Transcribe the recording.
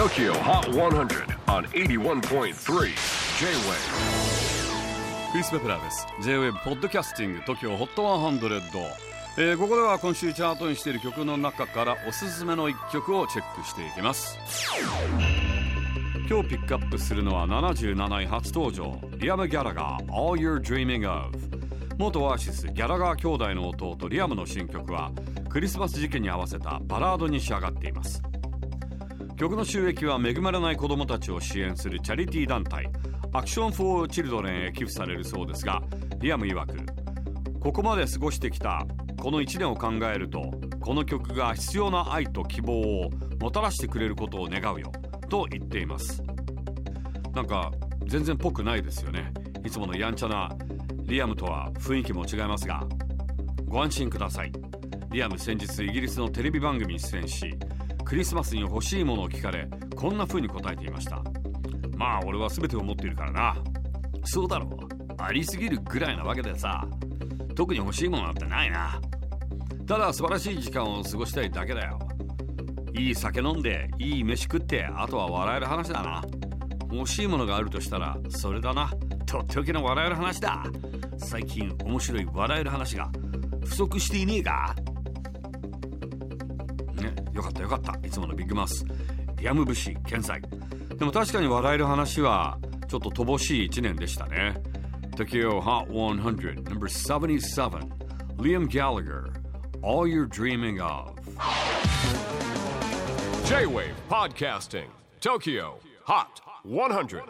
TOKYO HOT 100 on 81.3 J-WAVE クリス・ベプラーです。J-WAVE ポッドキャスティング TOKYO HOT 100、えー、ここでは今週チャートにしている曲の中からおすすめの一曲をチェックしていきます。今日ピックアップするのは77位初登場リアム・ギャラガー All You're Dreaming Of 元オアシスギャラガー兄弟の弟リアムの新曲はクリスマス時期に合わせたバラードに仕上がっています。曲の収益は恵まれない子どもたちを支援するチャリティー団体アクション・フォー・チルドレンへ寄付されるそうですがリアム曰くここまで過ごしてきたこの1年を考えるとこの曲が必要な愛と希望をもたらしてくれることを願うよと言っています。なんか全然ぽくないですよね。いつものやんちゃなリアムとは雰囲気も違いますがご安心ください。リアム先日イギリスのテレビ番組に出演しクリスマスに欲しいものを聞かれこんな風に答えていました。まあ俺は全てを持っているからな。そうだろう。ありすぎるぐらいなわけでさ。特に欲しいものなんてないな。ただ素晴らしい時間を過ごしたいだけだよ。いい酒飲んでいい飯食ってあとは笑える話だな。欲しいものがあるとしたらそれだな。とっておきの笑える話だ。最近面白い笑える話が不足していねえか。ねよかったよかったいつものビッグマウスリアム節健在でも確かに笑える話はちょっと乏しい1年でしたね Tokyo Hot 100 No. 77 Liam Gallagher All You're Dreaming Of J-WAVE PODCASTING TOKYO HOT 100